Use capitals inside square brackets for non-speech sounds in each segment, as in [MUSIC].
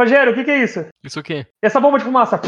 Rogério, o que, que é isso? Isso o quê? Essa bomba de fumaça.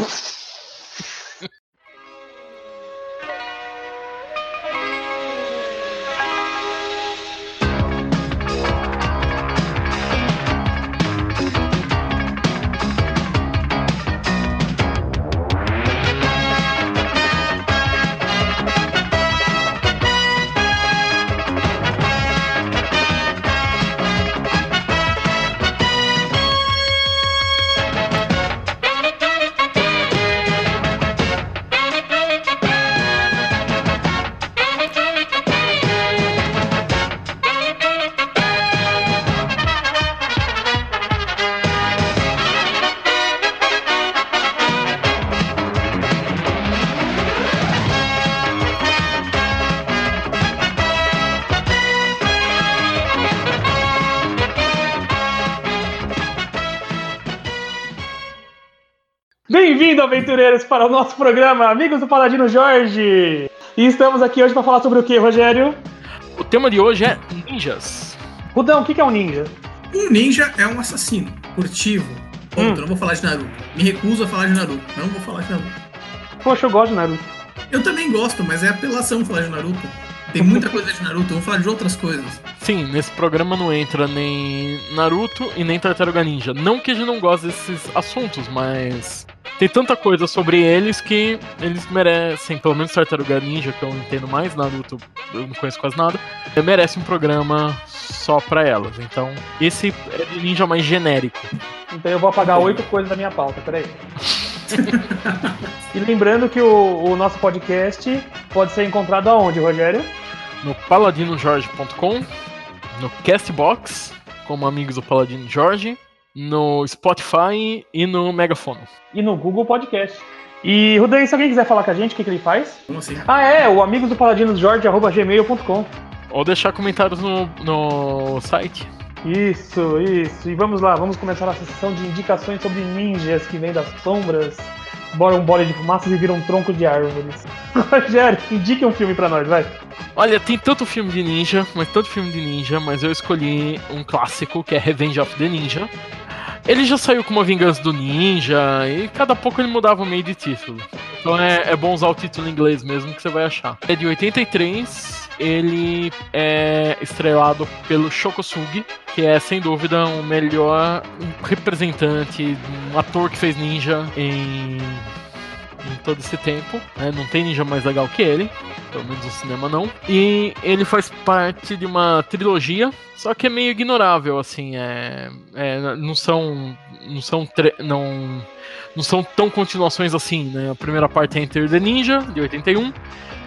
Aventureiros, para o nosso programa Amigos do Paladino Jorge. E estamos aqui hoje para falar sobre o que, Rogério? O tema de hoje é ninjas. Rudão, o que é um ninja? Um ninja é um assassino furtivo. Ponto, Hum. não vou falar de Naruto. Me recuso a falar de Naruto. Não vou falar de Naruto. Poxa, eu gosto de Naruto. Eu também gosto, mas é apelação falar de Naruto. Tem muita coisa de Naruto, eu vou falar de outras coisas. Sim, nesse programa não entra nem Naruto e nem Tartaruga Ninja. Não que a gente não goste desses assuntos, mas tem tanta coisa sobre eles que eles merecem, pelo menos Tartaruga Ninja, que eu entendo mais, Naruto eu não conheço quase nada, merece um programa só pra elas. Então, esse é ninja mais genérico. Então eu vou apagar oito coisas da minha pauta, peraí. e lembrando que o, o nosso podcast pode ser encontrado aonde, Rogério? no paladinojorge.com, no Castbox, como amigos do Paladino Jorge, no Spotify e no Megafono. E no Google Podcast. E, Rudan, se alguém quiser falar com a gente, o que, que ele faz? Como assim? Ah, é, o amigos do Paladino Jorge, arroba gmail.com. Ou deixar comentários no, no site. Isso, isso. E vamos lá, vamos começar a sessão de indicações sobre ninjas que vêm das sombras, bora um bole de fumaças e viram um tronco de árvores. [LAUGHS] Rogério, indique um filme pra nós, vai. Olha, tem tanto filme de ninja, mas tanto filme de ninja, mas eu escolhi um clássico que é Revenge of the Ninja. Ele já saiu com uma vingança do ninja e cada pouco ele mudava o meio de título. Então é, é bom usar o título em inglês mesmo que você vai achar. É de 83, ele é estrelado pelo Shokosugi, que é sem dúvida o melhor representante, um ator que fez ninja em, em todo esse tempo. né? Não tem ninja mais legal que ele, pelo menos no cinema não. E ele faz parte de uma trilogia, só que é meio ignorável, assim, é, é, não são, não são, não, não são tão continuações assim, né? A primeira parte é Enter the Ninja de 81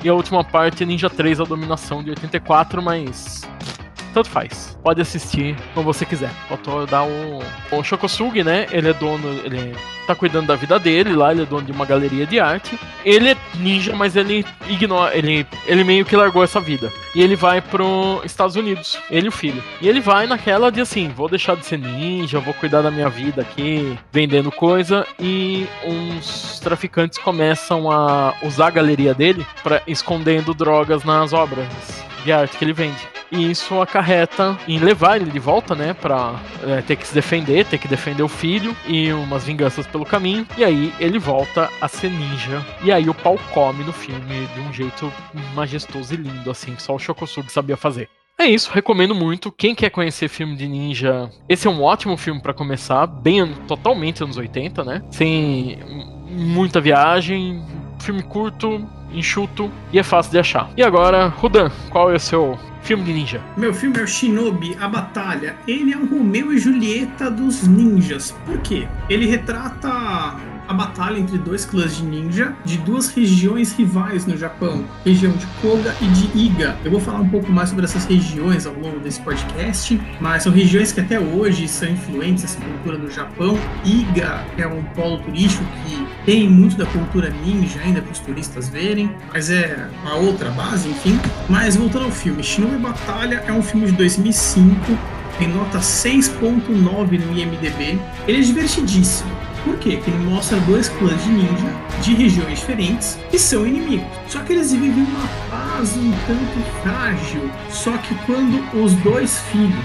e a última parte é Ninja 3 a Dominação de 84, mas tanto faz. Pode assistir como você quiser. Faltou dar o. O Shokosugi, né? Ele é dono. Ele tá cuidando da vida dele lá, ele é dono de uma galeria de arte. Ele é ninja, mas ele ignora. Ele, ele meio que largou essa vida. E ele vai pro Estados Unidos. Ele e o filho. E ele vai naquela de assim: vou deixar de ser ninja, vou cuidar da minha vida aqui, vendendo coisa. E uns traficantes começam a usar a galeria dele para escondendo drogas nas obras de arte que ele vende. E isso acarreta em levar ele de volta, né? Pra é, ter que se defender, ter que defender o filho e umas vinganças pelo caminho. E aí ele volta a ser ninja. E aí o pau come no filme de um jeito majestoso e lindo, assim, que só o Shokosugi sabia fazer. É isso, recomendo muito. Quem quer conhecer filme de ninja, esse é um ótimo filme pra começar, bem totalmente anos 80, né? Sem muita viagem, filme curto, enxuto e é fácil de achar. E agora, Rudan, qual é o seu filme de ninja? Meu filme é o Shinobi, A Batalha. Ele é um Romeu e Julieta dos ninjas. Por quê? Ele retrata a batalha entre dois clãs de ninja de duas regiões rivais no Japão, região de Koga e de Iga. Eu vou falar um pouco mais sobre essas regiões ao longo desse podcast, mas são regiões que até hoje são influentes nessa cultura no Japão. Iga é um polo turístico que tem muito da cultura ninja ainda para os turistas verem, mas é uma outra base, enfim. Mas voltando ao filme, Shinobi Batalha é um filme de 2005, tem nota 6.9 no IMDb. Ele é divertidíssimo. Por quê? Porque ele mostra dois clãs de ninja de regiões diferentes que são inimigos. Só que eles vivem uma paz um tanto frágil. Só que quando os dois filhos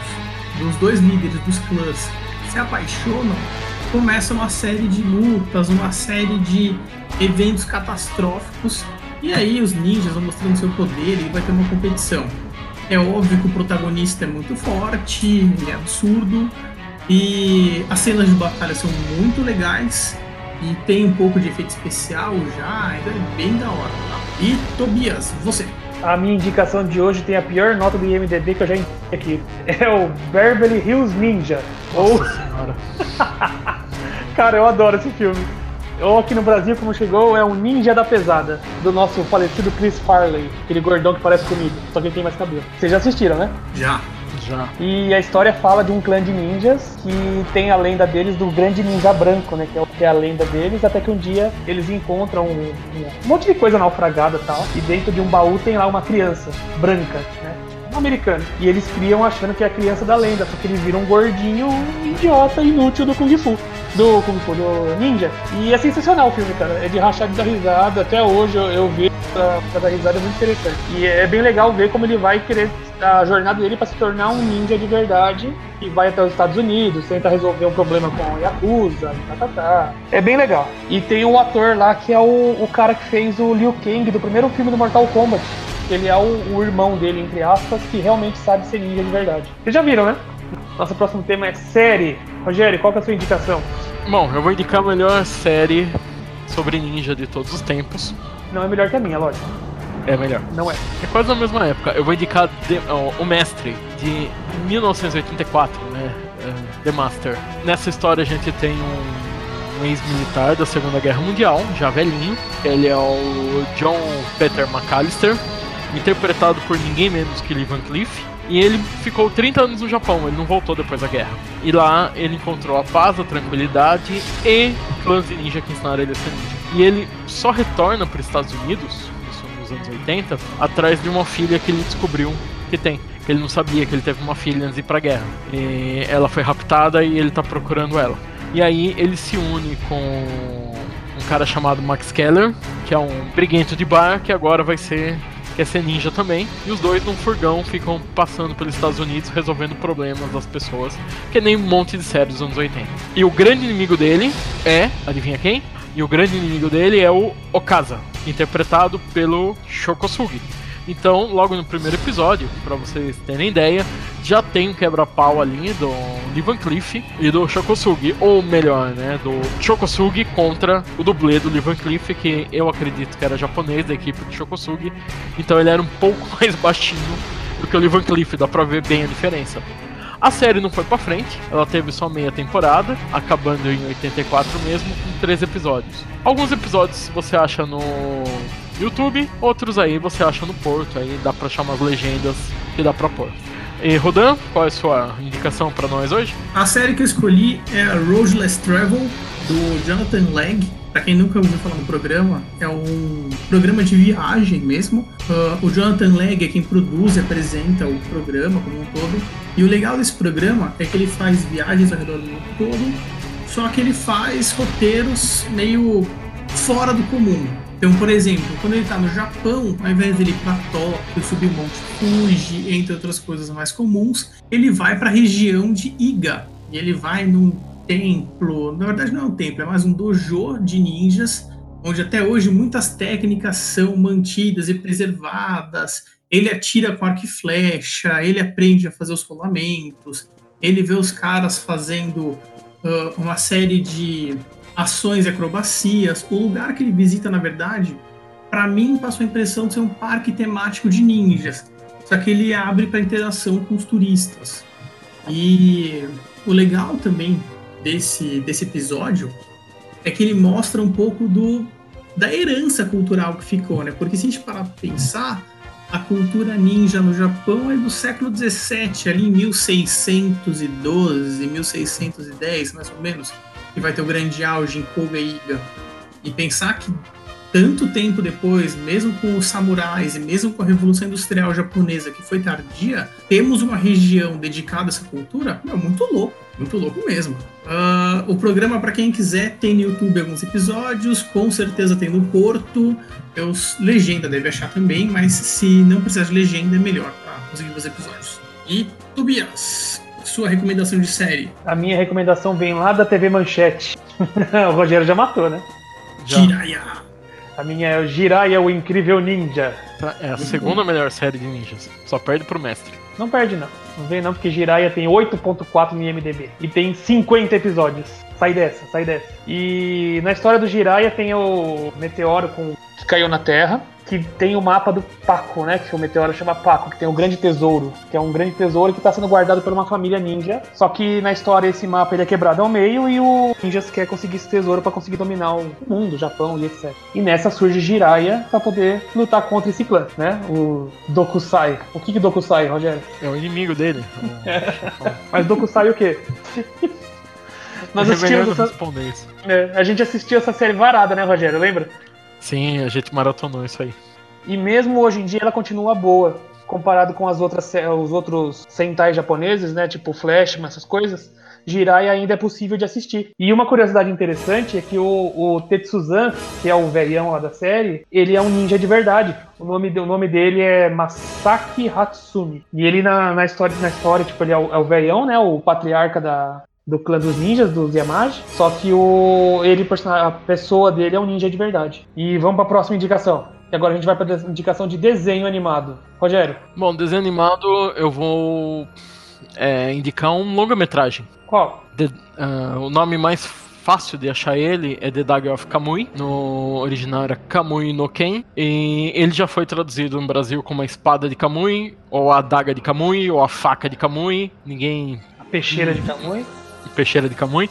dos dois líderes dos clãs se apaixonam, começa uma série de lutas, uma série de eventos catastróficos. E aí os ninjas vão mostrando seu poder e vai ter uma competição. É óbvio que o protagonista é muito forte, ele é absurdo, e as cenas de batalha são muito legais e tem um pouco de efeito especial já, ainda é bem da hora. Tá? E Tobias, você? A minha indicação de hoje tem a pior nota do IMDB que eu já entendi aqui. É o Beverly Hills Ninja. Nossa Ou... senhora. [LAUGHS] Cara, eu adoro esse filme. Ou aqui no Brasil, como chegou, é um Ninja da Pesada, do nosso falecido Chris Farley, aquele gordão que parece comigo, só que ele tem mais cabelo. Vocês já assistiram, né? Já. Já. E a história fala de um clã de ninjas que tem a lenda deles do grande ninja branco, né? Que é, que é a lenda deles, até que um dia eles encontram um, um monte de coisa naufragada e tal. E dentro de um baú tem lá uma criança branca, americano. E eles criam achando que é a criança da lenda, só que eles viram um gordinho idiota, inútil do Kung Fu. Do Kung Fu, do Ninja. E é sensacional o filme, cara. É de rachar dar risada. Até hoje eu, eu vejo pra, pra dar risada, é muito interessante. E é bem legal ver como ele vai querer a jornada dele para se tornar um ninja de verdade e vai até os Estados Unidos, tenta resolver um problema com a Yakuza, tá, tá, tá. É bem legal. E tem o ator lá que é o, o cara que fez o Liu Kang do primeiro filme do Mortal Kombat. Ele é o, o irmão dele, entre aspas, que realmente sabe ser ninja de verdade. Vocês já viram, né? Nosso próximo tema é série. Rogério, qual que é a sua indicação? Bom, eu vou indicar a melhor série sobre ninja de todos os tempos. Não é melhor que a minha, lógico. É melhor. Não é. É quase na mesma época. Eu vou indicar The- ó, O Mestre, de 1984, né? É, The Master. Nessa história a gente tem um, um ex-militar da Segunda Guerra Mundial, já velhinho. Ele é o John Peter McAllister, interpretado por ninguém menos que Lee Van Cleef. E ele ficou 30 anos no Japão, ele não voltou depois da guerra. E lá ele encontrou a paz, a tranquilidade e clãs de ninja que ensinaram ele a ser ninja. E ele só retorna para os Estados Unidos, isso nos anos 80, atrás de uma filha que ele descobriu que tem. Que ele não sabia que ele teve uma filha antes de ir pra guerra. E ela foi raptada e ele tá procurando ela. E aí ele se une com um cara chamado Max Keller, que é um briguento de bar que agora vai ser quer ser ninja também. E os dois num furgão ficam passando pelos Estados Unidos resolvendo problemas das pessoas, que nem um monte de séries dos anos 80. E o grande inimigo dele é, adivinha quem? E o grande inimigo dele é o Okaza, interpretado pelo Shokosugi. Então, logo no primeiro episódio, pra vocês terem ideia, já tem um quebra-pau ali do Lee Van Cleef e do Shokosugi, ou melhor, né, do Shokosugi contra o dublê do Lee Van Cleef, que eu acredito que era japonês da equipe do Shokosugi, então ele era um pouco [LAUGHS] mais baixinho do que o Lee Van Cleef, dá pra ver bem a diferença. A série não foi pra frente, ela teve só meia temporada, acabando em 84 mesmo, com três episódios. Alguns episódios você acha no YouTube, outros aí você acha no Porto, aí dá pra achar umas legendas que dá pra pôr. E Rodan, qual é a sua indicação pra nós hoje? A série que eu escolhi é a Road Less Travel, do Jonathan Legg. Pra quem nunca ouviu falar no programa, é um programa de viagem mesmo. Ah, o Jonathan Legg é quem produz e apresenta o programa como um todo. E o legal desse programa é que ele faz viagens ao redor do mundo todo, só que ele faz roteiros meio fora do comum. Então, por exemplo, quando ele está no Japão, ao invés dele ir para Tóquio, subir o Monte Fuji, entre outras coisas mais comuns, ele vai para a região de Iga. E ele vai num templo, na verdade não é um templo, é mais um dojo de ninjas, onde até hoje muitas técnicas são mantidas e preservadas. Ele atira com arco e flecha, ele aprende a fazer os rolamentos, ele vê os caras fazendo ah, uma série de ações e acrobacias. O lugar que ele visita, na verdade, para mim passou a impressão de ser um parque temático de ninjas. Só que ele abre para interação com os turistas. E o legal também desse, desse episódio é que ele mostra um pouco do, da herança cultural que ficou, né? Porque se a gente parar para pensar, a cultura ninja no Japão é do século XVII, ali em 1612, 1610, mais ou menos, que vai ter o grande auge em e Iga. E pensar que tanto tempo depois, mesmo com os samurais e mesmo com a Revolução Industrial Japonesa, que foi tardia, temos uma região dedicada a essa cultura, é muito louco, muito louco mesmo. Ah, o programa, para quem quiser, tem no YouTube alguns episódios, com certeza tem no Porto. Eu, legenda deve achar também, mas se não precisar de legenda, é melhor para conseguir os episódios. E Tobias, sua recomendação de série? A minha recomendação vem lá da TV Manchete. [LAUGHS] o Rogério já matou, né? Já. Jiraiya. A minha é o Jiraiya, o Incrível Ninja. É a segunda melhor série de ninjas. Só perde pro mestre. Não perde não. Não vem não, porque Jiraiya tem 8.4 no IMDB. E tem 50 episódios. Sai dessa, sai dessa. E na história do Jiraiya tem o meteoro com... que caiu na Terra. Que tem o mapa do Paco, né? Que o meteoro chama Paco, que tem o grande tesouro. Que é um grande tesouro que está sendo guardado por uma família ninja. Só que na história esse mapa ele é quebrado ao meio e o ninjas quer conseguir esse tesouro para conseguir dominar o mundo, o Japão e etc. E nessa surge Jiraiya para poder lutar contra esse clã, né? O Dokusai. O que que Dokusai, Rogério? É o inimigo dele. [LAUGHS] Mas Dokusai o quê? [LAUGHS] Nós é assistimos essa, é, a gente assistiu essa série varada, né, Rogério? Lembra? Sim, a gente maratonou isso aí. E mesmo hoje em dia ela continua boa, comparado com as outras, os outros Sentai japoneses, né? Tipo Flashman, essas coisas. Jiraiya ainda é possível de assistir. E uma curiosidade interessante é que o, o Tetsuzan, que é o velhão lá da série, ele é um ninja de verdade. O nome, o nome dele é Masaki Hatsumi. E ele na, na história, na história, tipo, ele é o, é o velhão, né? O patriarca da, do clã dos ninjas, dos Yamaji. Só que o ele, a pessoa dele é um ninja de verdade. E vamos pra próxima indicação. E agora a gente vai des- indicação de desenho animado. Rogério, Bom, desenho animado, eu vou é, indicar um longa-metragem. qual? The- ah, o nome mais fácil de achar ele é The Dagger of Kamui. No original era Kamui no Ken. E ele já foi traduzido no Brasil como a espada de Kamui, ou a adaga de Kamui, ou a faca de Kamui. Ninguém. A peixeira de Kamui. Peixeira de Kamui.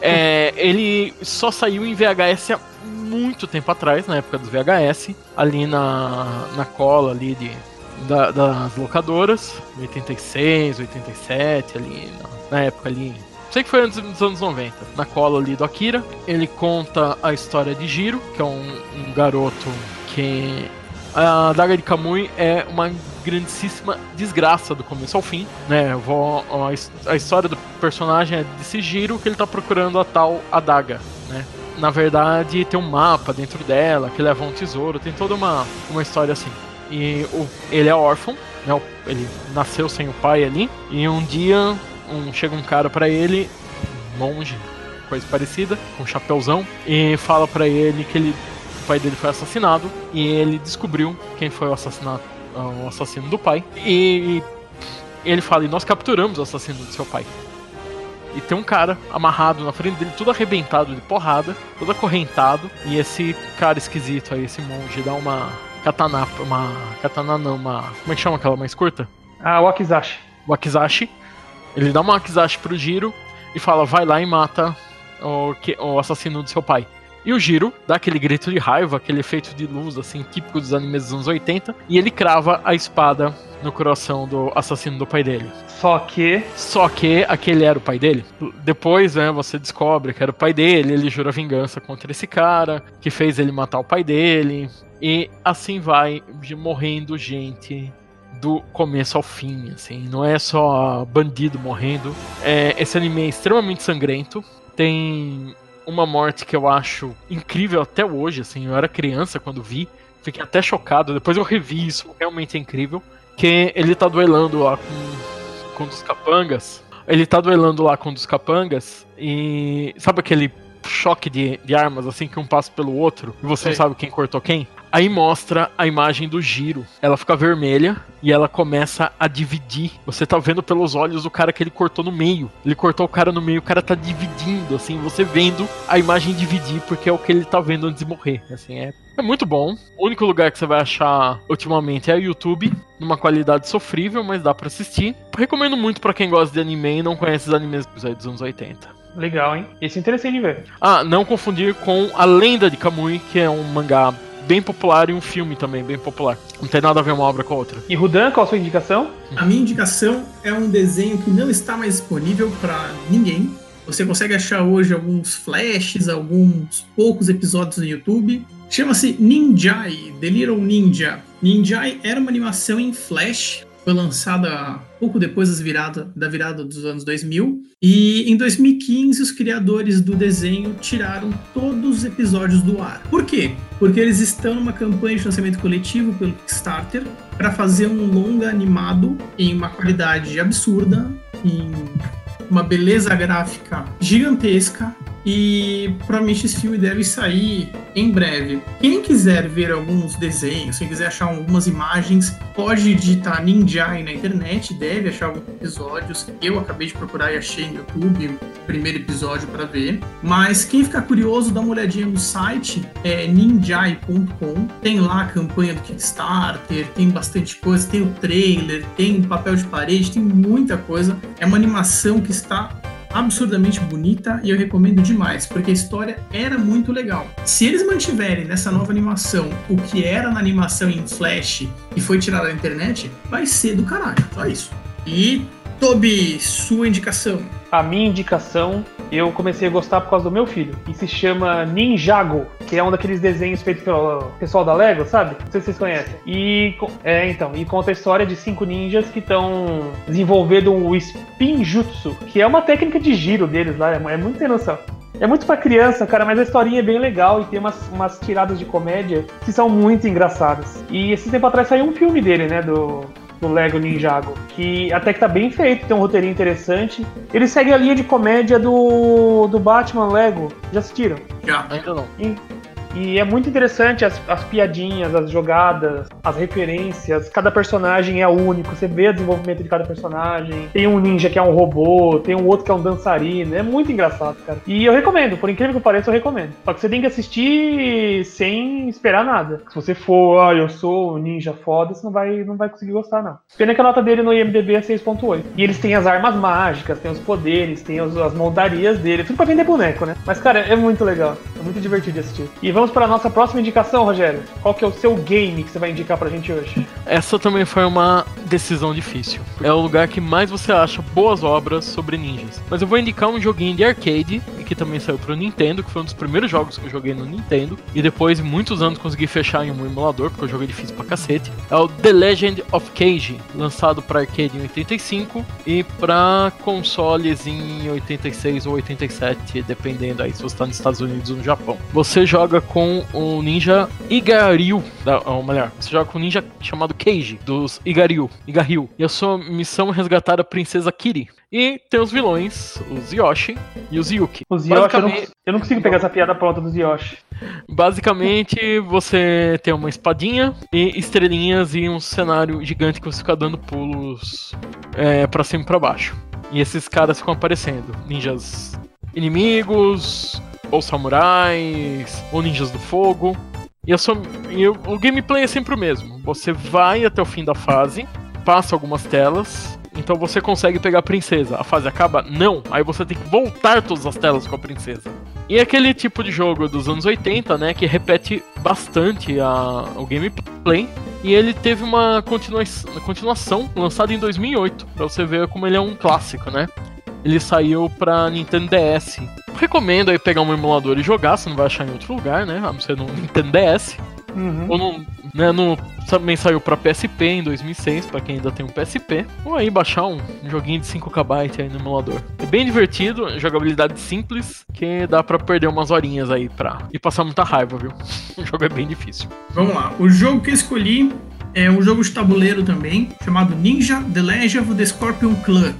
É, ele só saiu em VHS há muito tempo atrás, na época dos VHS, ali na, na cola ali de, da- das locadoras, 86, 87, ali na, na época ali. Sei que foi antes dos anos 90, na cola ali do Akira. Ele conta a história de Jiro, que é um, um garoto que. A Daga de Kamui é uma grandíssima desgraça do começo ao fim, né? A, his- a história do personagem é desse Jiro que ele tá procurando a tal Adaga, né? Na verdade, tem um mapa dentro dela que leva um tesouro, tem toda uma, uma história assim. E o, ele é órfão, né? Ele nasceu sem o pai ali. E um dia um, chega um cara pra ele, monge, coisa parecida, com um chapéuzão, e fala pra ele que ele, o pai dele foi assassinado e ele descobriu quem foi o assassinato, o assassino do pai. E ele fala: e nós capturamos o assassino do seu pai. E tem um cara amarrado na frente dele, todo arrebentado de porrada, todo acorrentado. E esse cara esquisito aí, esse monge, dá uma katana, uma katana não, uma, como é que chama aquela mais curta? Ah, o Akizashi. o Akizashi. Ele dá uma Akizashi pro Jiro e fala: vai lá e mata o, que- o assassino do seu pai. E o Jiro dá aquele grito de raiva, aquele efeito de luz, assim, típico dos animes dos anos 80, e ele crava a espada no coração do assassino do pai dele. Só que. Só que aquele era o pai dele. Depois, né, você descobre que era o pai dele, ele jura vingança contra esse cara, que fez ele matar o pai dele. E assim vai de- morrendo gente do começo ao fim, assim. Não é só bandido morrendo. É, esse anime é extremamente sangrento. Tem uma morte que eu acho incrível até hoje, assim. Eu era criança quando vi. Fiquei até chocado. Depois eu revi isso, realmente é incrível. Que ele tá duelando lá com com um dos capangas. Ele tá duelando lá com um dos capangas e. Sabe aquele choque de, de armas, assim, que um passa pelo outro e você não Sei. sabe quem cortou quem? Aí mostra a imagem do giro. Ela fica vermelha e ela começa a dividir. Você tá vendo pelos olhos o cara que ele cortou no meio. Ele cortou o cara no meio, o cara tá dividindo, assim, você vendo a imagem dividir, porque é o que ele tá vendo antes de morrer. Assim, é, é muito bom. O único lugar que você vai achar ultimamente é o YouTube, numa qualidade sofrível, mas dá pra assistir. Recomendo muito pra quem gosta de anime e não conhece os animes dos anos 80. Legal, hein? Esse interessei de ver. Ah, não confundir com A Lenda de Kamui, que é um mangá bem popular e um filme também bem popular. Não tem nada a ver uma obra com a outra. E Rudan, qual a sua indicação? A minha indicação é um desenho que não está mais disponível para ninguém. Você consegue achar hoje alguns flashes, alguns poucos episódios no YouTube. Chama-se Ninjai, The Little Ninja. Ninjai era uma animação em flash, foi lançada pouco depois das virada, da virada dos anos 2000. E em 2015, os criadores do desenho tiraram todos os episódios do ar. Por quê? Porque eles estão numa campanha de financiamento coletivo pelo Kickstarter para fazer um longa animado em uma qualidade absurda em uma beleza gráfica gigantesca e provavelmente esse filme deve sair em breve. Quem quiser ver alguns desenhos, quem quiser achar algumas imagens, pode digitar Ninjai na internet, deve achar alguns episódios. Eu acabei de procurar e achei no YouTube o primeiro episódio para ver. Mas quem ficar curioso, dá uma olhadinha no site, é ninjai.com. Tem lá a campanha do Kickstarter, tem bastante coisa, tem o trailer, tem papel de parede, tem muita coisa. É uma animação que está absurdamente bonita e eu recomendo demais, porque a história era muito legal. Se eles mantiverem nessa nova animação o que era na animação em Flash e foi tirado da internet, vai ser do caralho. Só isso. E Toby, sua indicação. A minha indicação, eu comecei a gostar por causa do meu filho, e se chama Ninjago, que é um daqueles desenhos feitos pelo pessoal da Lego, sabe? Não sei se vocês conhecem. E é, então, e conta a história de cinco ninjas que estão desenvolvendo o Spinjutsu, que é uma técnica de giro deles lá, é muito sem noção. É muito pra criança, cara, mas a historinha é bem legal e tem umas, umas tiradas de comédia que são muito engraçadas. E esse tempo atrás saiu um filme dele, né? Do, do Lego Ninjago, que até que tá bem feito, tem um roteirinho interessante. Ele segue a linha de comédia do, do Batman Lego. Já assistiram? Já. Ainda não. E, e é muito interessante as, as piadinhas, as jogadas, as referências. Cada personagem é único, você vê o desenvolvimento de cada personagem. Tem um ninja que é um robô, tem um outro que é um dançarino. É muito engraçado, cara. E eu recomendo, por incrível que pareça, eu recomendo. Só que você tem que assistir sem esperar nada. Se você for, ah, eu sou um ninja foda, você não vai, não vai conseguir gostar, não. Pena que a nota dele no IMDB é 6.8. E eles têm as armas mágicas, tem os poderes, tem as, as montarias dele, tudo pra vender boneco, né? Mas, cara, é muito legal. É muito divertido de assistir. E vamos para a nossa próxima indicação, Rogério. Qual que é o seu game que você vai indicar pra gente hoje? Essa também foi uma decisão difícil. É o lugar que mais você acha boas obras sobre ninjas. Mas eu vou indicar um joguinho de arcade, que também saiu pro Nintendo, que foi um dos primeiros jogos que eu joguei no Nintendo. E depois, de muitos anos, consegui fechar em um emulador, porque o jogo é difícil pra cacete. É o The Legend of Cage, lançado pra arcade em 85 e pra consoles em 86 ou 87, dependendo aí se você tá nos Estados Unidos ou no Japão. Você joga com o ninja Igaryu, da, ou melhor, você joga com um ninja chamado Keiji, dos Igaryu, Igaryu. E a sua missão é resgatar a princesa Kiri. E tem os vilões, os Yoshi e os Yuki. Os Yoshi, eu não, Basicamente- eu não consigo pegar essa piada pronta dos Yoshi. Basicamente, você tem uma espadinha e estrelinhas e um cenário gigante que você fica dando pulos é, pra cima e pra baixo. E esses caras ficam aparecendo. Ninjas inimigos, ou samurais, ou ninjas do fogo. E, o, o gameplay é sempre o mesmo. Você vai até o fim da fase, passa algumas telas, então você consegue pegar a princesa. A fase acaba? Não. Aí você tem que voltar todas as telas com a princesa. E é aquele tipo de jogo dos anos 80, né, que repete bastante a, o gameplay. E ele teve uma continua continuação lançada em 2008, pra você ver como ele é um clássico, né? Ele saiu pra Nintendo DS. Recomendo aí pegar um emulador e jogar, você não vai achar em outro lugar, né? A não ser no Nintendo DS. Uhum. Ou no, né, no, também saiu pra PSP em 2006, pra quem ainda tem um PSP. Ou aí baixar um joguinho de 5KB aí no emulador. É bem divertido, jogabilidade simples, que dá pra perder umas horinhas aí pra... E passar muita raiva, viu? [LAUGHS] O jogo é bem difícil. Vamos lá. O jogo que eu escolhi é um jogo de tabuleiro também, chamado Ninja The Legend of the Scorpion Clan.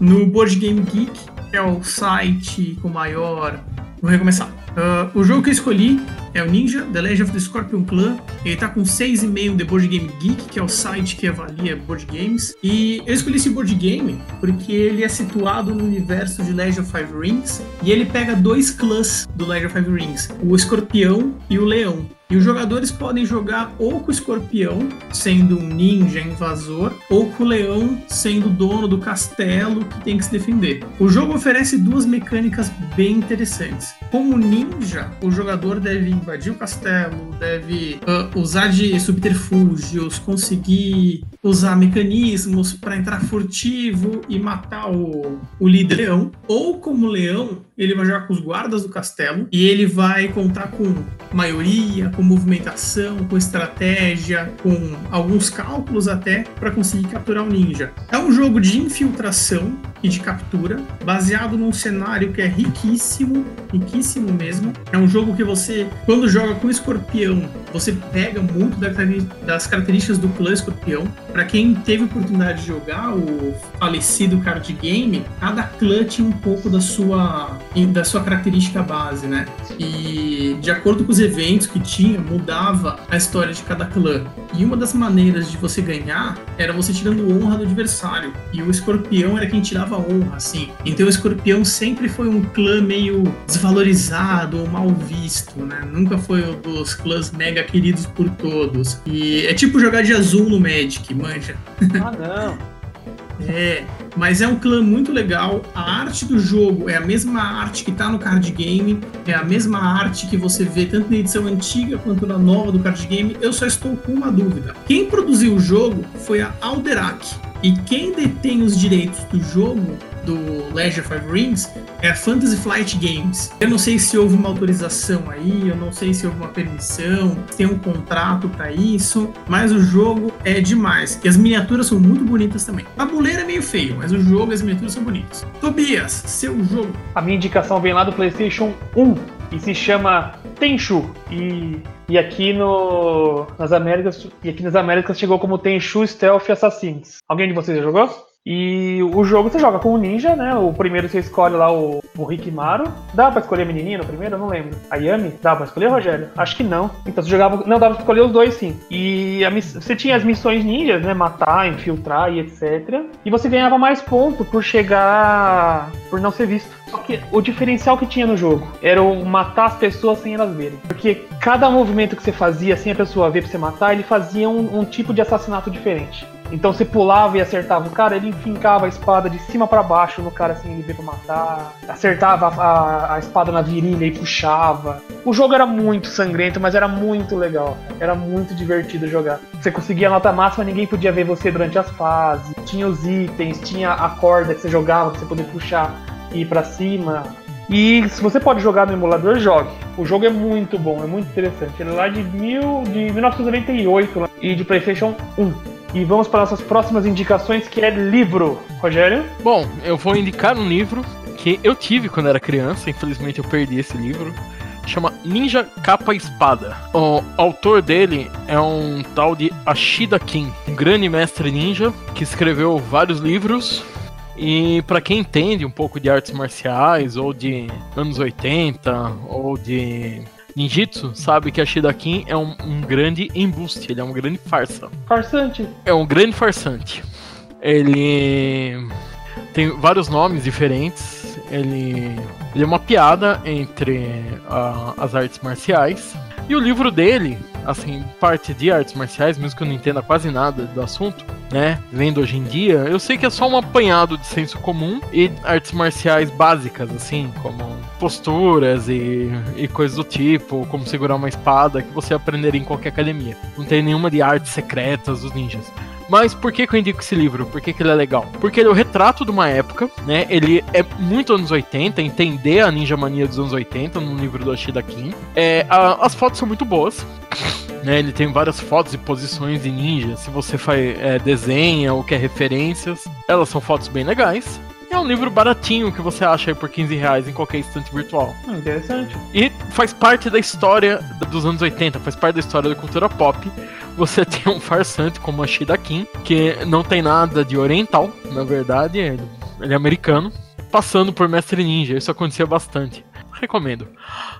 No Board Game Geek, que é o site com maior. Vou recomeçar. Ah, o jogo que eu escolhi é o Ninja The Legend of the Scorpion Clan. Ele tá com 6,5 no The Board Game Geek, que é o site que avalia board games. E eu escolhi esse board game porque ele é situado no universo de Legend of Five Rings e ele pega dois clãs do Legend of Five Rings, o Escorpião e o Leão. E os jogadores podem jogar ou com o escorpião, sendo um ninja invasor, ou com o leão, sendo dono do castelo que tem que se defender. O jogo oferece duas mecânicas bem interessantes. Como ninja, o jogador deve invadir o castelo, deve ah, usar de subterfúgios, conseguir usar mecanismos para entrar furtivo e matar o, o líder leão. Ou como leão, ele vai jogar com os guardas do castelo e ele vai contar com maioria, com movimentação, com estratégia, com alguns cálculos até para conseguir capturar o ninja. É um jogo de infiltração e de captura, baseado num cenário que é riquíssimo, riquíssimo mesmo. É um jogo que você, quando joga com escorpião, você pega muito das características do clã escorpião. Para quem teve oportunidade de jogar o falecido card game, cada clã tinha um pouco da sua, da sua característica base, né? E de acordo com os eventos que tinha, mudava a história de cada clã. E uma das maneiras de você ganhar era você tirando honra do adversário. E o escorpião era quem tirava honra, assim. Então o escorpião sempre foi um clã meio desvalorizado ou mal visto, né? Nunca foi um dos clãs mega queridos por todos. E é tipo jogar de azul no Magic, manja. Ah, não. É, mas é um clã muito legal. A arte do jogo é a mesma arte que tá no card game, é a mesma arte que você vê tanto na edição antiga quanto na nova do card game. Eu só estou com uma dúvida. Quem produziu o jogo foi a Alderac. E quem detém os direitos do jogo do Legend of Rings é a Fantasy Flight Games. Eu não sei se houve uma autorização aí, eu não sei se houve uma permissão, se tem um contrato para isso, mas o jogo é demais. E as miniaturas são muito bonitas também. A tabuleiro é meio feio, mas o jogo e as miniaturas são bonitas. Tobias, seu jogo. A minha indicação vem lá do PlayStation 1 e se chama Tenchu. E, e aqui no, nas Américas e aqui nas Américas chegou como Tenchu Stealth Assassins. Alguém de vocês já jogou? E o jogo você joga com o ninja, né? O primeiro você escolhe lá o, o Rikimaru. Dá pra escolher a menininha no primeiro? Eu não lembro. A Yami? Dá pra escolher, Rogério? Acho que não. Então você jogava. Não, dava pra escolher os dois sim. E a, você tinha as missões ninjas, né? Matar, infiltrar e etc. E você ganhava mais ponto por chegar. por não ser visto. Só que o diferencial que tinha no jogo era o matar as pessoas sem elas verem. Porque cada movimento que você fazia sem a pessoa ver pra você matar, ele fazia um, um tipo de assassinato diferente. Então você pulava e acertava o cara, ele enfincava a espada de cima para baixo no cara sem ele ver pra matar, acertava a, a, espada na virilha e puxava. O jogo era muito sangrento, mas era muito legal. Era muito divertido jogar. Você conseguia a nota máxima, ninguém podia ver você durante as fases. Tinha os itens, tinha a corda que você jogava pra você poder puxar e ir pra cima. E se você pode jogar no emulador, jogue. O jogo é muito bom, é muito interessante. Ele é lá de, mil, de 1998 e de PlayStation 1. E vamos para nossas próximas indicações, que é livro. Rogério? Bom, eu vou indicar um livro que eu tive quando era criança, infelizmente eu perdi esse livro. Chama Ninja Capa Espada. O autor dele é um tal de Ashida Kin, um grande mestre ninja que escreveu vários livros e para quem entende um pouco de artes marciais, ou de anos 80, ou de ninjitsu sabe que a Shidakin é um, um grande embuste, ele é um grande farsa. Farsante. É um grande farsante. Ele tem vários nomes diferentes. Ele, ele é uma piada entre as artes marciais. E o livro dele, assim, parte de artes marciais, mesmo que eu não entenda quase nada do assunto, né? Vendo hoje em dia, eu sei que é só um apanhado de senso comum e artes marciais básicas, assim, como posturas e, e coisas do tipo, como segurar uma espada, que você aprenderia em qualquer academia. Não tem nenhuma de artes secretas dos ninjas. Mas por que, que eu indico esse livro? Por que, que ele é legal? Porque ele é o retrato de uma época, né? Ele é muito anos 80, entender a ninja mania dos anos 80 no livro do Ashida Kim. É, a, as fotos são muito boas. [LAUGHS] Né, ele tem várias fotos e posições de ninja. Se você faz, é, desenha ou quer referências, elas são fotos bem legais. É um livro baratinho que você acha aí por 15 reais em qualquer estante virtual. Hum, interessante. E faz parte da história dos anos 80, faz parte da história da cultura pop. Você [LAUGHS] tem um farsante como a Shida Kim, que não tem nada de oriental, na verdade, ele, ele é americano, passando por mestre ninja. Isso acontecia bastante. Recomendo.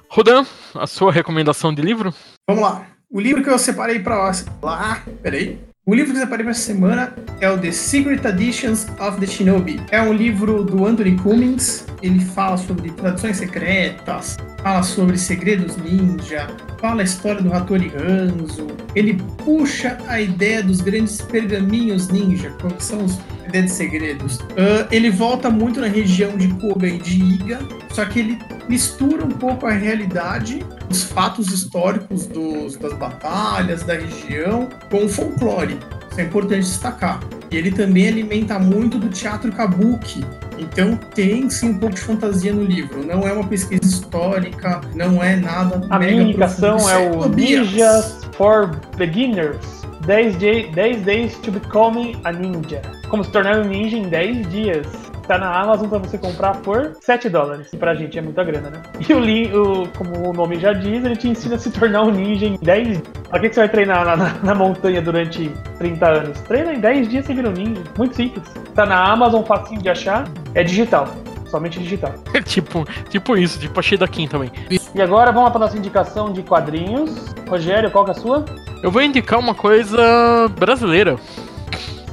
Rodan, a sua recomendação de livro? Vamos lá. O livro que eu separei para lá, peraí. O livro que separei para essa semana é o The Secret Editions of the Shinobi. É um livro do Anthony Cummings. Ele fala sobre tradições secretas, fala sobre segredos ninja, fala a história do Hattori Hanzo. Ele puxa a ideia dos grandes pergaminhos ninja, que são os ideia de segredos. Uh, ele volta muito na região de Koga e de Iga, só que ele mistura um pouco a realidade, os fatos históricos dos, das batalhas da região com o folclore. Isso é importante destacar. E ele também alimenta muito do teatro kabuki. Então tem sim um pouco de fantasia no livro. Não é uma pesquisa histórica, não é nada. A minha indicação é o Ninjas for Beginners. 10, day, 10 Days to Becoming a Ninja. Como se tornar um ninja em 10 dias. Tá na Amazon pra você comprar por 7 dólares. Pra gente é muita grana, né? E o, Lin, o como o nome já diz, ele te ensina a se tornar um ninja em 10 dias. Pra que, que você vai treinar na, na, na montanha durante 30 anos? Treina em 10 dias você vira um ninja. Muito simples. Tá na Amazon, facinho de achar. É digital. Somente digital. [LAUGHS] tipo, tipo isso, tipo achei da Kim também. E agora vamos para nossa indicação de quadrinhos. Rogério, qual que é a sua? Eu vou indicar uma coisa brasileira.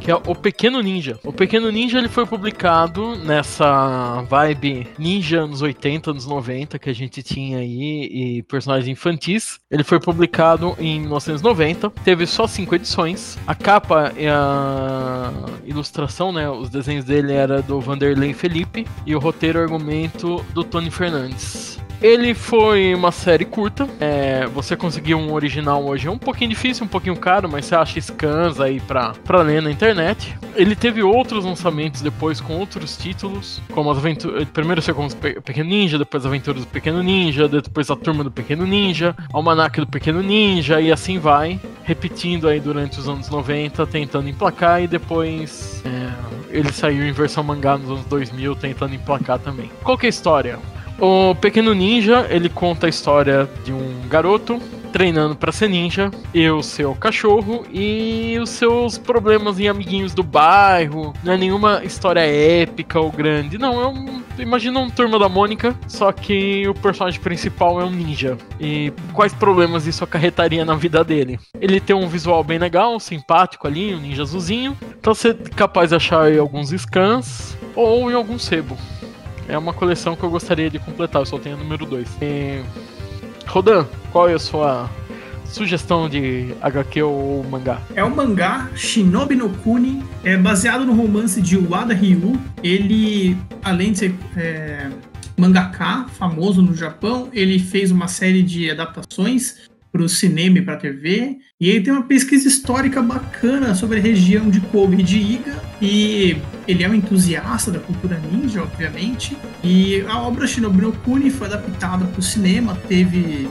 Que é o Pequeno Ninja. O Pequeno Ninja ele foi publicado nessa vibe ninja anos 80, anos 90 que a gente tinha aí e personagens infantis. Ele foi publicado em 1990, teve só cinco edições. A capa e a ilustração, né, os desenhos dele era do Vanderlei Felipe e o roteiro e argumento do Tony Fernandes. Ele foi uma série curta. É, você conseguir um original hoje é um pouquinho difícil, um pouquinho caro, mas você acha scans aí pra, pra ler na internet. Ele teve outros lançamentos depois com outros títulos, como as aventuras. Primeiro saiu como Pe Pequeno Ninja, depois Aventuras do Pequeno Ninja, depois a Turma do Pequeno Ninja, Almanac do Pequeno Ninja, e assim vai, repetindo aí durante os anos 90, tentando emplacar, e depois é, ele saiu em versão mangá nos anos 2000, tentando emplacar também. Qual que é a história? O Pequeno Ninja, ele conta a história de um garoto treinando para ser ninja, e o seu cachorro e os seus problemas em amiguinhos do bairro. Não é nenhuma história épica ou grande, não, é um imagina um turma da Mônica, só que o personagem principal é um ninja. E quais problemas isso acarretaria na vida dele? Ele tem um visual bem legal, simpático ali, um ninja azulzinho. Então você é capaz de achar em alguns scans ou em algum sebo. É uma coleção que eu gostaria de completar, eu só tenho a número 2. E... Rodan, qual é a sua sugestão de HQ ou mangá? É o mangá Shinobi no Kuni, é baseado no romance de Wada Ryu. Ele, além de ser é, mangaka, famoso no Japão, ele fez uma série de adaptações para o cinema e para a TV. E ele tem uma pesquisa histórica bacana sobre a região de Kobe e de Iga. E ele é um entusiasta da cultura ninja, obviamente. E a obra Shinobi no Kuni foi adaptada para o cinema, teve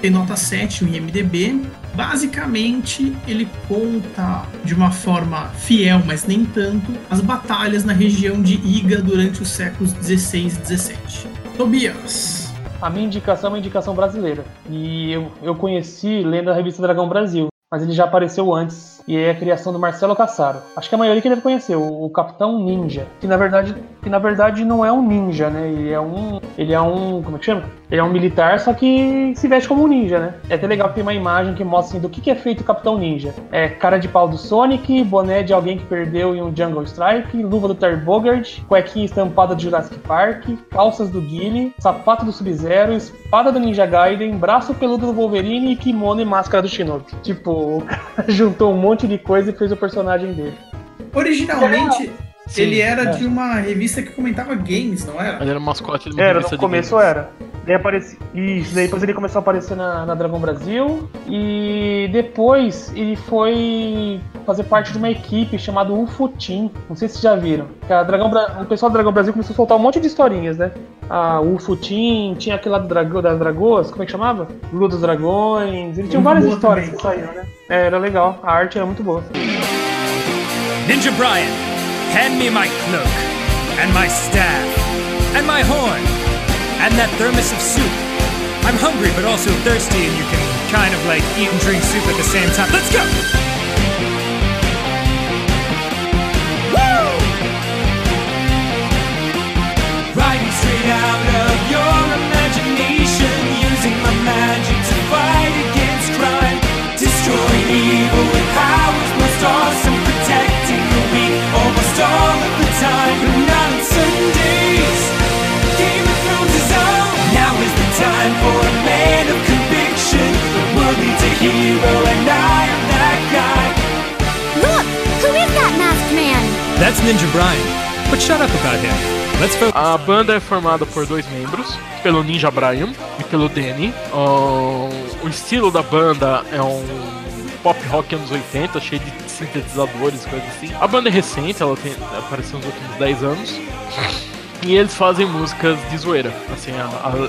tem nota 7 no IMDB. Basicamente, ele conta de uma forma fiel, mas nem tanto, as batalhas na região de Iga durante os séculos 16 e 17. Tobias, a minha indicação é uma indicação brasileira. E eu, eu conheci lendo a revista Dragão Brasil, mas ele já apareceu antes e é a criação do Marcelo Cassaro. Acho que a maioria que deve conhecer, o, Capitão Ninja, que na verdade, que na verdade não é um ninja, né? Ele é um, ele é um, como é que chama? Ele é um militar, só que se veste como um ninja, né? É até legal que tem uma imagem que mostra assim, do que, que é feito o Capitão Ninja. É cara de pau do Sonic, boné de alguém que perdeu em um Jungle Strike, luva do Terry Bogard, cuequinha estampada de Jurassic Park, calças do Guile, sapato do Sub-Zero, espada do Ninja Gaiden, braço peludo do Wolverine, kimono e máscara do Shinobi. Tipo, o [LAUGHS] cara juntou um monte monte de coisa e fez o personagem dele. Originalmente, Sim, ele era é. de uma revista que comentava games, não era? Ele era mascote de uma Era, no começo games. era. Daí apareci... Isso, depois ele começou a aparecer na, na Dragon Brasil e depois ele foi fazer parte de uma equipe chamada UFO Team. Não sei se vocês já viram. A Dragão Bra... O pessoal do Dragão Brasil começou a soltar um monte de historinhas, né? A UFO Team, tinha aquele lá do Dragão, das Dragoas, como é que chamava? Lua dos Dragões. Ele tinha várias histórias também. que saíram, né? É, era legal, a arte era muito boa. Ninja Brian, hand me my cloak, and my staff, and my horn, and that thermos of soup. I'm hungry but also thirsty, and you can kind of like eat and drink soup at the same time. Let's go! Woo! Riding straight out of your imagination, using my magic to fight against crime. Destroying evil with powers most awesome, almost all of the time. But not on Sundays. Game of Thrones is on. Now is the time for a man of conviction. The world needs a hero, and I am that guy. Look, who is that masked man? That's Ninja Brian. But shut up about him. Let's focus. A banda é formada por dois membros, pelo Ninja Brian e pelo Danny. Uh, o estilo da banda é um pop rock anos 80, cheio de sintetizadores, coisas assim. A banda é recente, ela tem, apareceu nos últimos 10 anos. E eles fazem músicas de zoeira. Assim, a,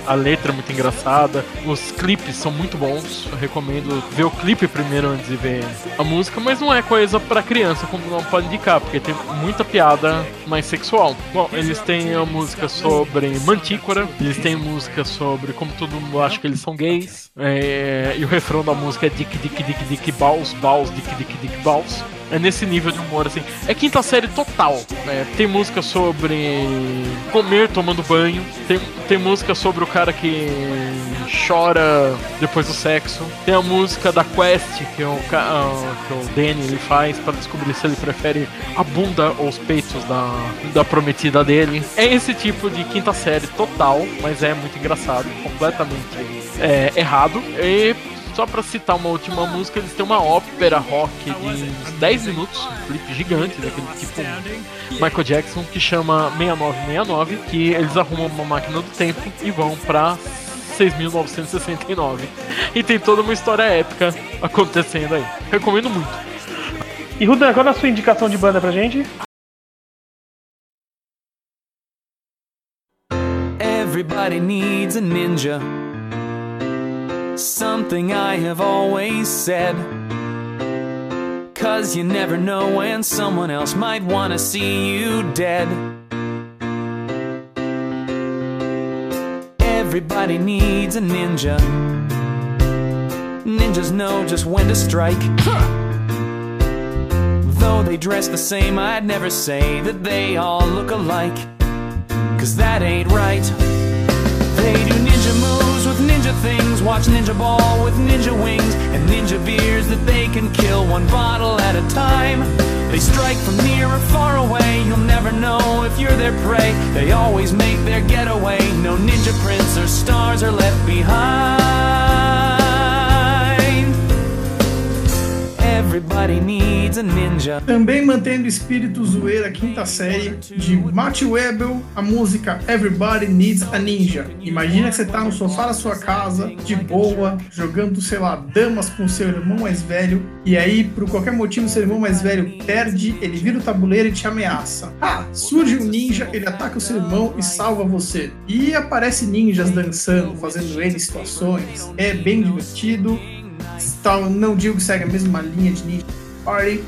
a, a letra é muito engraçada, os clipes são muito bons. Eu recomendo ver o clipe primeiro antes de ver a música, mas não é coisa pra criança, como não pode indicar, porque tem muita piada mais sexual. Bom, eles têm a música sobre Mantícora, eles têm música sobre como todo mundo acha que eles são gays, é, e o refrão da música é Dick, Dick, Dick, Dick, Balls, Balls, Dick, Dick, Dick, Balls. É nesse nível de humor, assim. É quinta série total. né? Tem música sobre comer tomando banho. Tem, tem música sobre o cara que chora depois do sexo. Tem a música da Quest que o, ca- ah, que o Danny ele faz para descobrir se ele prefere a bunda ou os peitos da, da prometida dele. É esse tipo de quinta série total, mas é muito engraçado, completamente é, errado. E só pra citar uma última música, eles têm uma ópera rock de uns 10 minutos, um clipe gigante, daquele tipo Michael Jackson, que chama 6969, que eles arrumam uma máquina do tempo e vão pra 6.969. E tem toda uma história épica acontecendo aí. Recomendo muito. E Rudan, qual é a sua indicação de banda pra gente? Everybody needs a ninja. Something I have always said. Cause you never know when someone else might wanna see you dead. Everybody needs a ninja. Ninjas know just when to strike. Though they dress the same, I'd never say that they all look alike. Cause that ain't right. They do ninja moves ninja things. Watch Ninja Ball with ninja wings. And ninja beers that they can kill one bottle at a time. They strike from near or far away. You'll never know if you're their prey. They always make their getaway. No ninja prince or stars are left behind. Everybody needs a ninja. Também mantendo o espírito zoeira quinta série de Matt Webel, a música Everybody Needs a Ninja. Imagina que você tá no sofá da sua casa, de boa, jogando, sei lá, damas com seu irmão mais velho, e aí, por qualquer motivo, seu irmão mais velho perde, ele vira o tabuleiro e te ameaça. Ah, surge um ninja, ele ataca o seu irmão e salva você. E aparece ninjas dançando, fazendo N situações. É bem divertido. Tal, não digo que segue a mesma linha de Ninja Party,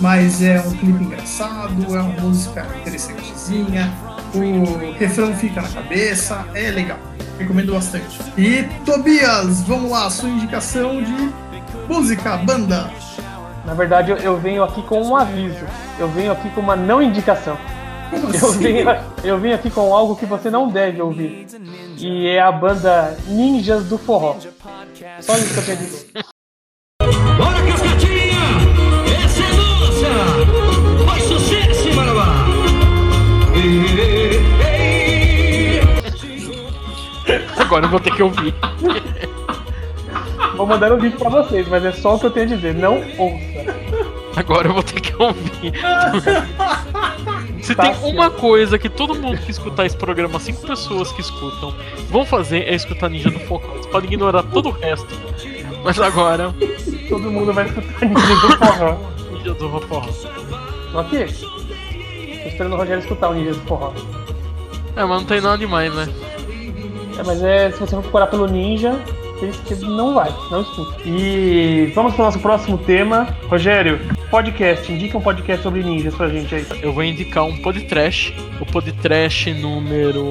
mas é um clipe engraçado, é uma música interessantezinha, o refrão fica na cabeça, é legal. Recomendo bastante. E Tobias, vamos lá, sua indicação de música, banda. Na verdade, eu venho aqui com um aviso. Eu venho aqui com uma não indicação. Eu venho, eu venho aqui com algo que você não deve ouvir. E é a banda Ninjas do Forró. Só isso que eu tenho dizer. Bora, Cascatinha! Essa é nossa! Faz sucesso, Marabá! Agora eu vou ter que ouvir. Vou mandar o vídeo pra vocês, mas é só o que eu tenho a dizer. Não ouça. Agora eu vou ter que ouvir. Se Tá tem uma coisa que todo mundo que escutar esse programa, cinco pessoas que escutam, vão fazer é escutar Ninja do Forró. Você pode ignorar todo o resto. Mas agora, Todo mundo vai escutar Ninjas do Forró. Ninja do Forró. Ok? Tô esperando o Rogério escutar o Ninjas do Forró. É, mas não tem nada demais, né? É, mas é, se você for procurar pelo Ninja, não vai, não escuta. E vamos pro nosso próximo tema. Rogério, podcast, indica um podcast sobre ninjas pra gente aí. Eu vou indicar um podcast, o podcast número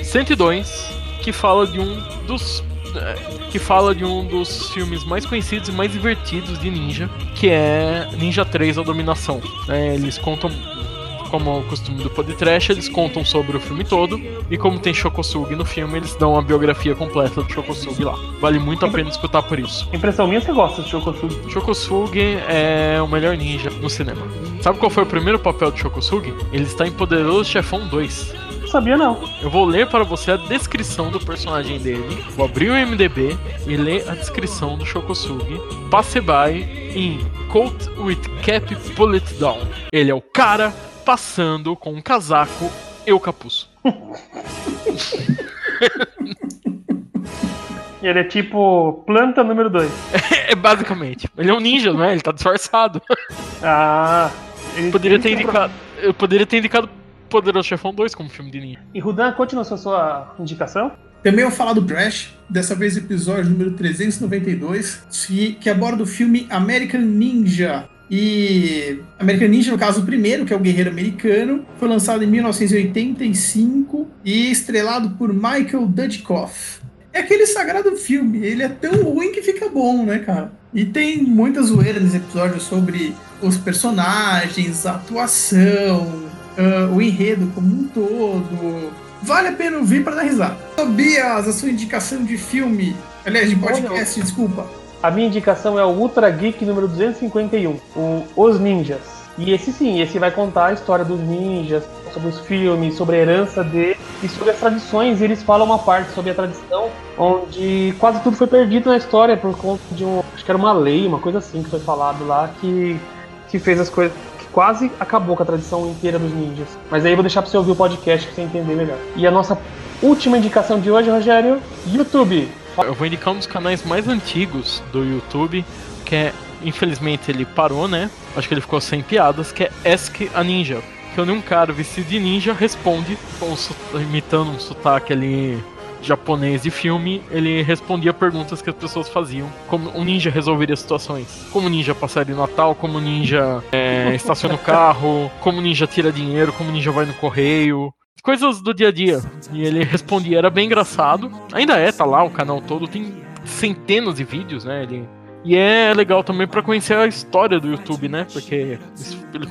102, que fala de um dos é, que fala de um dos filmes mais conhecidos e mais divertidos de ninja, que é Ninja 3 A Dominação. É, eles contam como é o costume do podcast, eles contam sobre o filme todo e como tem Shokosugi no filme, eles dão a biografia completa do Shokosugi lá. Vale muito a pena escutar por isso. Impressão minha, você gosta de Shokosugi. Shokosugi é o melhor ninja no cinema. Sabe qual foi o primeiro papel de Shokosugi? Ele está em Poderoso Chefão 2. Não sabia não. Eu vou ler para você a descrição do personagem dele. Vou abrir o MDB e ler a descrição do Shokosugi. Passe by em Coat with Cap Pull It Down. Ele é o cara passando com um casaco e o capuz. [LAUGHS] Ele é tipo planta número 2. [LAUGHS] É basicamente. Ele é um ninja, não é? Ele tá disfarçado. Ah. Ele Poderia ter indicado. Eu poderia ter indicado Poderoso Chefão 2 como filme de ninja. E Rudan, continua a sua indicação? Também eu vou falar do Crash, dessa vez episódio número 392, que, que aborda o filme American Ninja. E American Ninja, no caso, o primeiro, que é o Guerreiro Americano, foi lançado em 1985 e estrelado por Michael Dudikoff. É aquele sagrado filme, ele é tão ruim que fica bom, né, cara? E tem muita zoeira nesse episódio sobre os personagens, a atuação, ah, o enredo como um todo. Vale a pena ouvir para dar risada. Tobias, a sua indicação de filme, aliás, de podcast, desculpa. A minha indicação é o Ultra Geek número 251, o Os Ninjas. E esse sim, esse vai contar a história dos ninjas, sobre os filmes, sobre a herança dele e sobre as tradições. E eles falam uma parte sobre a tradição onde quase tudo foi perdido na história por conta de um. Acho que era uma lei, uma coisa assim que foi falado lá, que, que fez as coisas. que quase acabou com a tradição inteira dos ninjas. Mas aí eu vou deixar pra você ouvir o podcast pra você entender melhor. E a nossa última indicação de hoje, Rogério, YouTube. Eu vou indicar um dos canais mais antigos do YouTube, que é, infelizmente ele parou, né? Acho que ele ficou sem piadas, que é Ask a Ninja. Que onde um cara vestido de ninja responde, um imitando um sotaque ali japonês de filme, ele respondia perguntas que as pessoas faziam. Como um ninja resolveria situações. Como ninja passaria de Natal, como ninja é, estaciona o carro, como ninja tira dinheiro, como ninja vai no correio. Coisas do dia a dia. E ele respondia, era bem engraçado. Ainda é, tá lá o canal todo, tem centenas de vídeos, né? Ele e é legal também pra conhecer a história do YouTube, né? Porque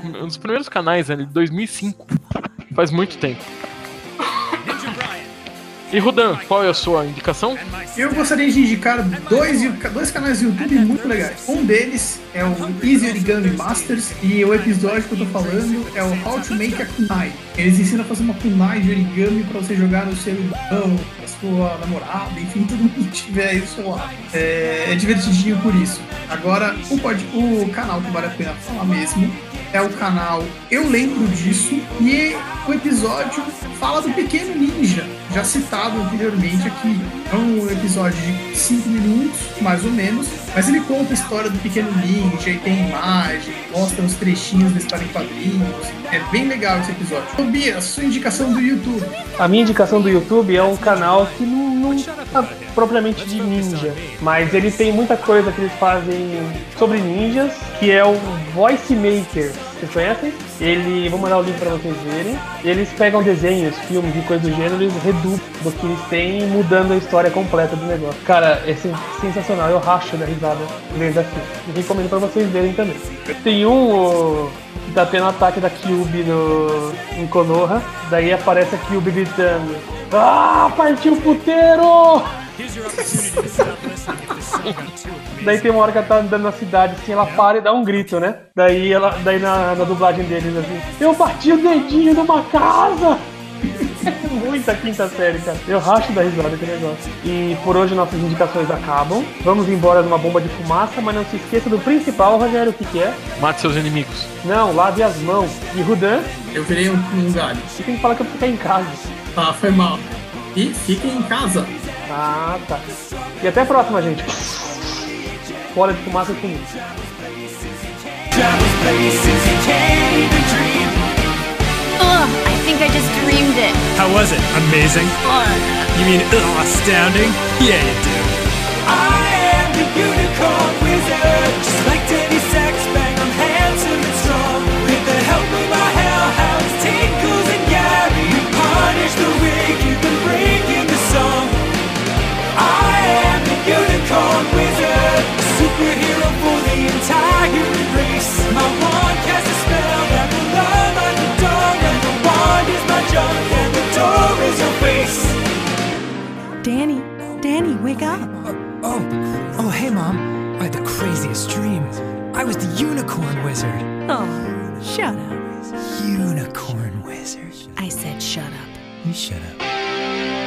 come- um dos primeiros canais, né? De 2005. Faz muito tempo. E Rudan, qual é a sua indicação? Eu gostaria de indicar dois, dois canais do YouTube muito legais. Um deles é o Easy Origami Masters e o episódio que eu tô falando é o How to Make a Kunai. Eles ensinam a fazer uma kunai de origami pra você jogar no seu irmão, a sua namorada, enfim, [LAUGHS] todo mundo que tiver aí do seu lado. É, é divertidinho por isso. Agora, o, pod, o canal que vale a pena falar mesmo é o canal Eu Lembro Disso e o episódio fala do Pequeno Ninja, já citado anteriormente aqui. É um episódio de 5 minutos, mais ou menos, mas ele conta a história do Pequeno Ninja e tem imagem, mostra os trechinhos da história em quadrinhos. É bem legal esse episódio. Tobias, sua indicação do YouTube. A minha indicação do YouTube é um canal que não, não propriamente de ninja, mas ele tem muita coisa que eles fazem sobre ninjas, que é o Voice Maker. Vocês conhecem? Ele, vou mandar o link pra vocês verem. Eles pegam desenhos, filmes e coisas do gênero, eles reduzem do que eles têm, mudando a história completa do negócio. Cara, é sen- sensacional, eu racho da risada vendo aqui. E recomendo pra vocês verem também. Tem um que tá tendo ataque da Cube no, em Konoha, daí aparece a Cube gritando: Ah, partiu o puteiro! Daí tem uma hora que ela tá andando na cidade, assim, ela para e dá um grito, né? Daí ela, daí na, na dublagem deles, assim, eu bati o dedinho numa casa! [LAUGHS] Muita quinta série, cara. Eu racho da risada aquele negócio. E por hoje nossas indicações acabam. Vamos embora numa bomba de fumaça, mas não se esqueça do principal, Rogério, o que, que é? Mate seus inimigos. Não, lave as mãos. E Rudan, Eu virei um, um galho. você tem que falar que eu ficar em casa. Ah, foi mal. E fiquem em casa. Ah, tá. E até a próxima, gente. Bola de fumaça comigo. Travels places you can't even dream. Ugh, I think I just dreamed it. How was it? Amazing? You mean ugh, astounding? Yeah, you do. I am the unicorn wizard. Just like Teddy Danny, Danny, wake up. Oh, oh, oh, hey, Mom. I had the craziest dream. I was the unicorn wizard. Oh, shut up. Unicorn wizard. I said shut up. You shut up.